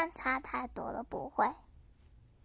但差太多了不会。